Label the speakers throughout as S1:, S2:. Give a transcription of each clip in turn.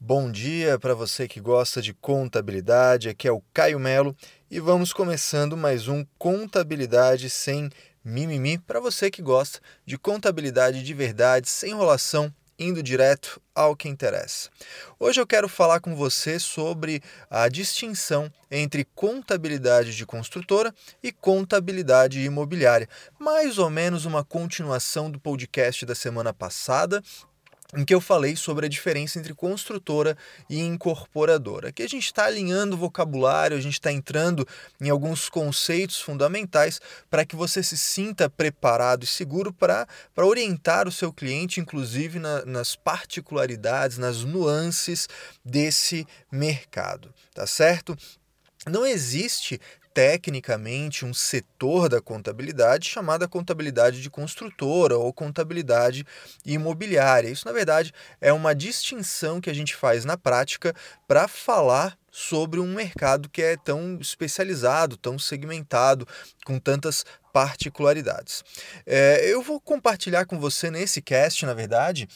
S1: Bom dia para você que gosta de contabilidade. Aqui é o Caio Melo e vamos começando mais um Contabilidade sem mimimi para você que gosta de contabilidade de verdade, sem enrolação, indo direto ao que interessa. Hoje eu quero falar com você sobre a distinção entre contabilidade de construtora e contabilidade imobiliária, mais ou menos uma continuação do podcast da semana passada, em que eu falei sobre a diferença entre construtora e incorporadora. Aqui a gente está alinhando o vocabulário, a gente está entrando em alguns conceitos fundamentais para que você se sinta preparado e seguro para orientar o seu cliente, inclusive na, nas particularidades, nas nuances desse mercado, tá certo? Não existe tecnicamente um setor da contabilidade chamada contabilidade de construtora ou contabilidade imobiliária. Isso, na verdade, é uma distinção que a gente faz na prática para falar sobre um mercado que é tão especializado, tão segmentado, com tantas particularidades. É, eu vou compartilhar com você nesse cast, na verdade,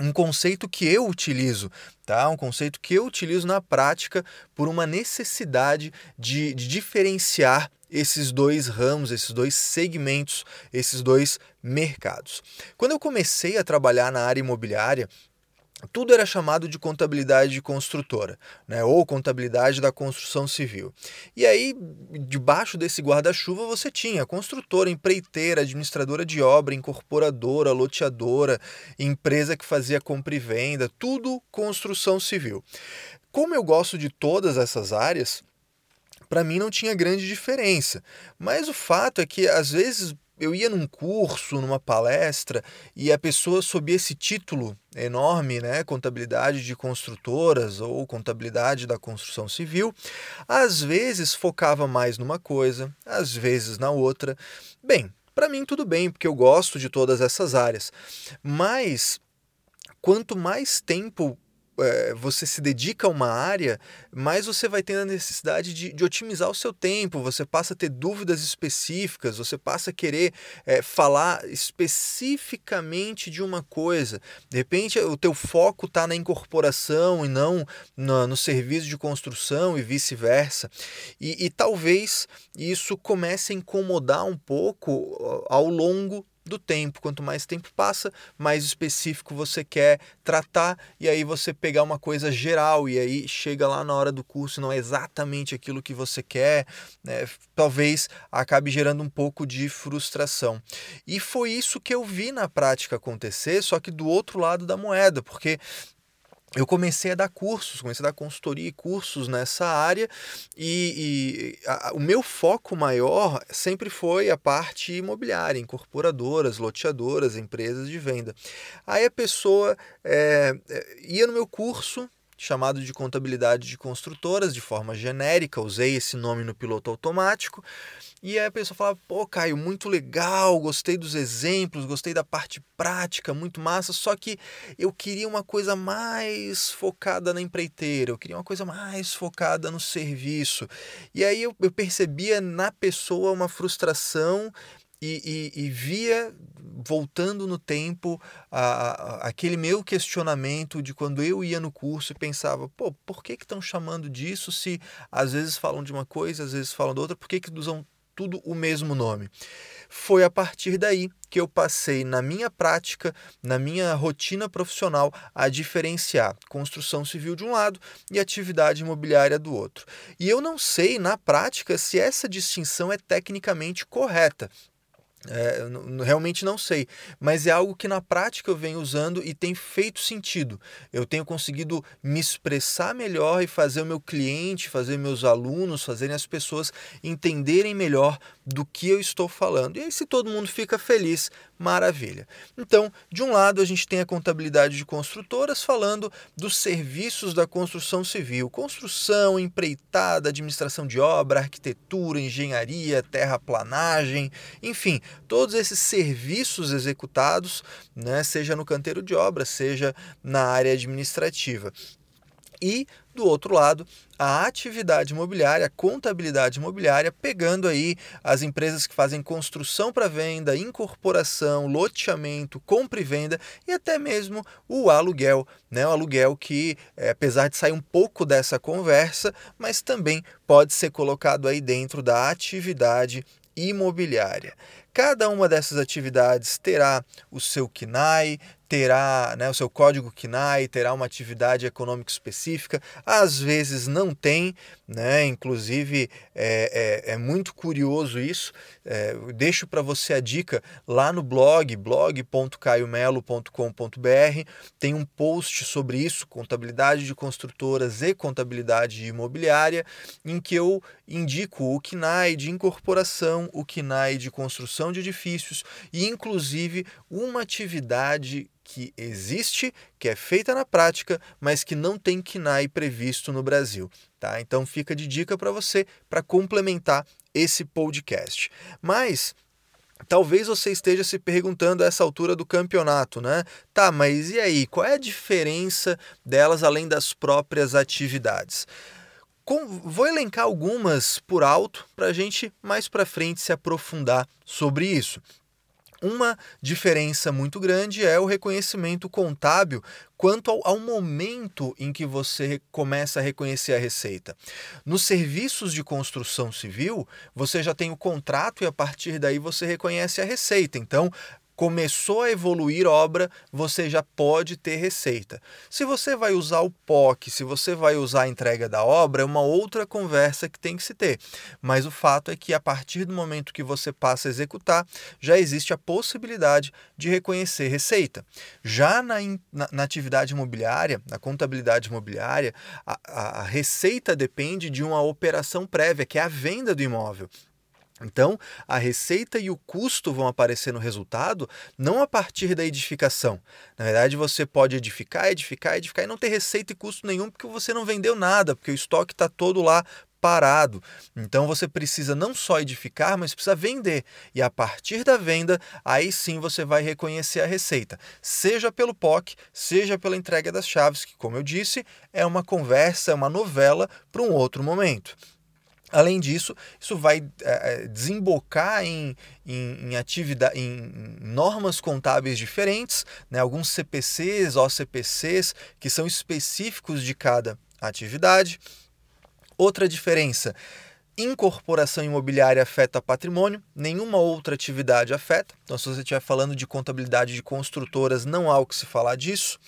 S1: um conceito que eu utilizo, tá? Um conceito que eu utilizo na prática por uma necessidade de, de diferenciar esses dois ramos, esses dois segmentos, esses dois mercados. Quando eu comecei a trabalhar na área imobiliária, tudo era chamado de contabilidade de construtora, né? ou contabilidade da construção civil. E aí, debaixo desse guarda-chuva, você tinha construtora, empreiteira, administradora de obra, incorporadora, loteadora, empresa que fazia compra e venda, tudo construção civil. Como eu gosto de todas essas áreas, para mim não tinha grande diferença. Mas o fato é que às vezes eu ia num curso, numa palestra, e a pessoa sob esse título enorme, né, contabilidade de construtoras ou contabilidade da construção civil, às vezes focava mais numa coisa, às vezes na outra. Bem, para mim tudo bem, porque eu gosto de todas essas áreas. Mas quanto mais tempo é, você se dedica a uma área, mais você vai tendo a necessidade de, de, otimizar o seu tempo, você passa a ter dúvidas específicas, você passa a querer é, falar especificamente de uma coisa. De repente, o teu foco está na incorporação e não no, no, serviço de construção e vice-versa. E, e talvez isso comece a incomodar um pouco ao longo do tempo. Quanto mais tempo passa, mais específico você quer tratar, e aí você pegar uma coisa geral, e aí chega lá na hora do curso, não é exatamente aquilo que você quer, né? talvez acabe gerando um pouco de frustração. E foi isso que eu vi na prática acontecer, só que do outro lado da moeda, porque eu comecei a dar cursos, comecei a dar consultoria e cursos nessa área e, e a, o meu foco maior sempre foi a parte imobiliária, incorporadoras, loteadoras, empresas de venda. Aí a pessoa é, ia no meu curso, chamado de contabilidade de construtoras, de forma genérica, usei esse nome no piloto automático. E aí a pessoa fala: pô, Caio, muito legal, gostei dos exemplos, gostei da parte prática, muito massa, só que eu queria uma coisa mais focada na empreiteira, eu queria uma coisa mais focada no serviço. E aí eu, eu percebia na pessoa uma frustração e, e, e via voltando no tempo a, a, aquele meu questionamento de quando eu ia no curso e pensava, pô, por que estão chamando disso se às vezes falam de uma coisa, às vezes falam de outra, por que, que usam tudo o mesmo nome? Foi a partir daí que eu passei na minha prática, na minha rotina profissional, a diferenciar construção civil de um lado e atividade imobiliária do outro. E eu não sei, na prática, se essa distinção é tecnicamente correta. É, realmente não sei, mas é algo que na prática eu venho usando e tem feito sentido. Eu tenho conseguido me expressar melhor e fazer o meu cliente, fazer meus alunos, fazerem as pessoas entenderem melhor do que eu estou falando. E aí, se todo mundo fica feliz, maravilha. Então, de um lado, a gente tem a contabilidade de construtoras falando dos serviços da construção civil: construção, empreitada, administração de obra, arquitetura, engenharia, terraplanagem, enfim, todos esses serviços executados, né, seja no canteiro de obra, seja na área administrativa. E do outro lado, a atividade imobiliária, a contabilidade imobiliária, pegando aí as empresas que fazem construção para venda, incorporação, loteamento, compra e venda e até mesmo o aluguel, né? O aluguel que, é, apesar de sair um pouco dessa conversa, mas também pode ser colocado aí dentro da atividade imobiliária. Cada uma dessas atividades terá o seu KNAI, terá né, o seu código KNAI, terá uma atividade econômica específica, às vezes não tem, né? inclusive é, é, é muito curioso isso. É, deixo para você a dica lá no blog, blog.caiomelo.com.br, tem um post sobre isso, contabilidade de construtoras e contabilidade imobiliária, em que eu indico o KNAI de incorporação, o KNAI de construção de edifícios e, inclusive, uma atividade que existe, que é feita na prática, mas que não tem KNAI previsto no Brasil. Tá? Então fica de dica para você para complementar esse podcast. Mas Talvez você esteja se perguntando a essa altura do campeonato, né? Tá, mas e aí? Qual é a diferença delas além das próprias atividades? Com, vou elencar algumas por alto para a gente mais para frente se aprofundar sobre isso. Uma diferença muito grande é o reconhecimento contábil quanto ao, ao, momento em que você começa a reconhecer a receita. Nos serviços de construção civil, você já tem o contrato e a partir daí você reconhece a receita. Então, começou a evoluir obra, você já pode ter receita. Se você vai usar o POC, se você vai usar a entrega da obra, é uma outra conversa que tem que se ter. Mas o fato é que a partir do momento que você passa a executar, já existe a possibilidade de reconhecer receita. Já na, na, na atividade imobiliária, na contabilidade imobiliária, a, a, a receita depende de uma operação prévia, que é a venda do imóvel. Então, a receita e o custo vão aparecer no resultado não a partir da edificação. Na verdade, você pode edificar, edificar, edificar e não ter receita e custo nenhum porque você não vendeu nada, porque o estoque está todo lá parado. Então você precisa não só edificar, mas precisa vender. E a partir da venda, aí sim você vai reconhecer a receita, seja pelo POC, seja pela entrega das chaves, que, como eu disse, é uma conversa, é uma novela para um outro momento. Além disso, isso vai é, desembocar em, em, em, atividade, em normas contábeis diferentes, né? alguns CPCs, OCPCs, que são específicos de cada atividade. Outra diferença incorporação imobiliária afeta patrimônio, nenhuma outra atividade afeta. Então, se você estiver falando de contabilidade de construtoras, não há o que se falar disso.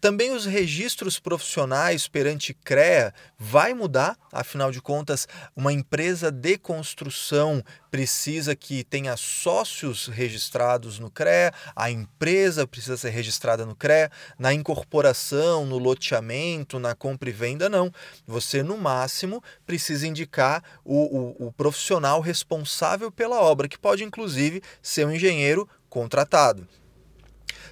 S1: Também os registros profissionais perante CREA vai mudar, afinal de contas, uma empresa de construção precisa que tenha sócios registrados no CREA, a empresa precisa ser registrada no CREA, na incorporação, no loteamento, na compra e venda, não. Você, no máximo, precisa indicar o, o, o profissional responsável pela obra, que pode, inclusive, ser um engenheiro contratado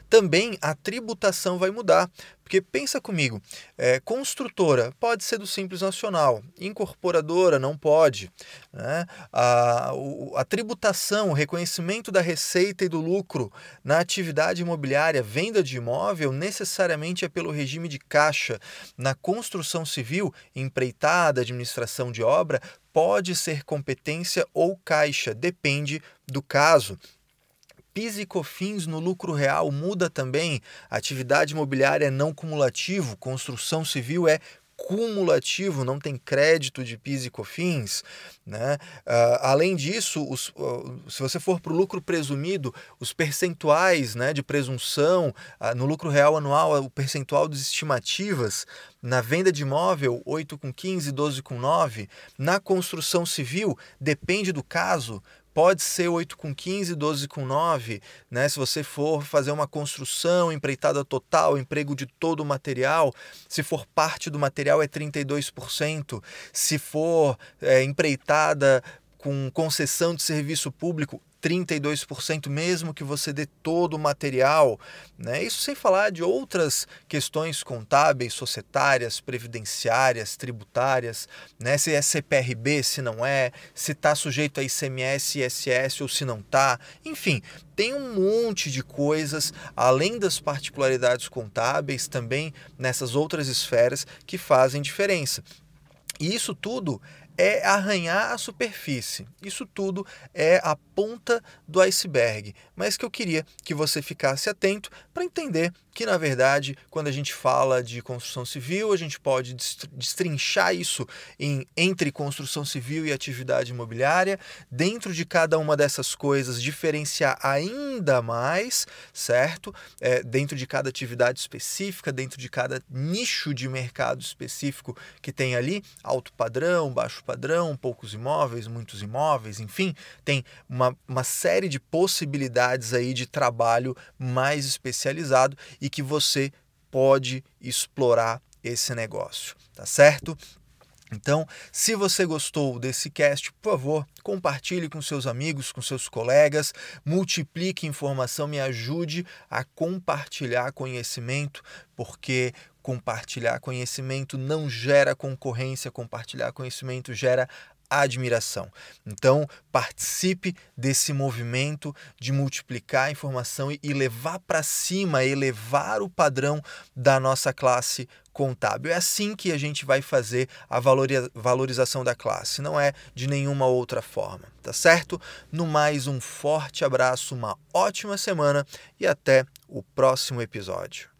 S1: também a tributação vai mudar. Porque pensa comigo, é, construtora pode ser do Simples Nacional, incorporadora não pode. Né? A, a tributação, o reconhecimento da receita e do lucro na atividade imobiliária, venda de imóvel, necessariamente é pelo regime de caixa. Na construção civil, empreitada, administração de obra, pode ser competência ou caixa, depende do caso. PIS e COFINS no lucro real muda também. Atividade imobiliária é não cumulativo, construção civil é cumulativo, não tem crédito de PIS e COFINS. Né? Uh, além disso, os, uh, se você for para o lucro presumido, os percentuais né, de presunção uh, no lucro real anual, o percentual das estimativas na venda de imóvel, 8 com 15, 12 com 9. Na construção civil, depende do caso, pode ser 8 com 15, 12 com 9, né? Se você for fazer uma construção, empreitada total, emprego de todo o material, se for parte do material é 32%, se for é, empreitada com concessão de serviço público, 32%, mesmo que você dê todo o material. Né? Isso sem falar de outras questões contábeis, societárias, previdenciárias, tributárias, né? se é CPRB, se não é, se está sujeito a ICMS, ISS ou se não está. Enfim, tem um monte de coisas, além das particularidades contábeis, também nessas outras esferas que fazem diferença. E isso tudo é arranhar a superfície. Isso tudo é a ponta do iceberg, mas que eu queria que você ficasse atento para entender que, na verdade, quando a gente fala de construção civil, a gente pode destrinchar isso em, entre construção civil e atividade imobiliária. Dentro de cada uma dessas coisas, diferenciar ainda mais, certo? É, dentro de cada atividade específica, dentro de cada nicho de mercado específico que tem ali, alto padrão, baixo padrão, poucos imóveis, muitos imóveis, enfim, tem uma, uma série de possibilidades aí de trabalho mais especializado e que você pode explorar esse negócio, tá certo? Então, se você gostou desse cast, por favor, compartilhe com seus amigos, com seus colegas, multiplique informação, me ajude a compartilhar conhecimento, porque compartilhar conhecimento não gera concorrência, compartilhar conhecimento gera admiração. Então, participe desse movimento de multiplicar a informação e levar para cima, elevar o padrão da nossa classe contábil. É assim que a gente vai fazer a valorização da classe, não é de nenhuma outra forma, tá certo? No mais, um forte abraço, uma ótima semana e até o próximo episódio.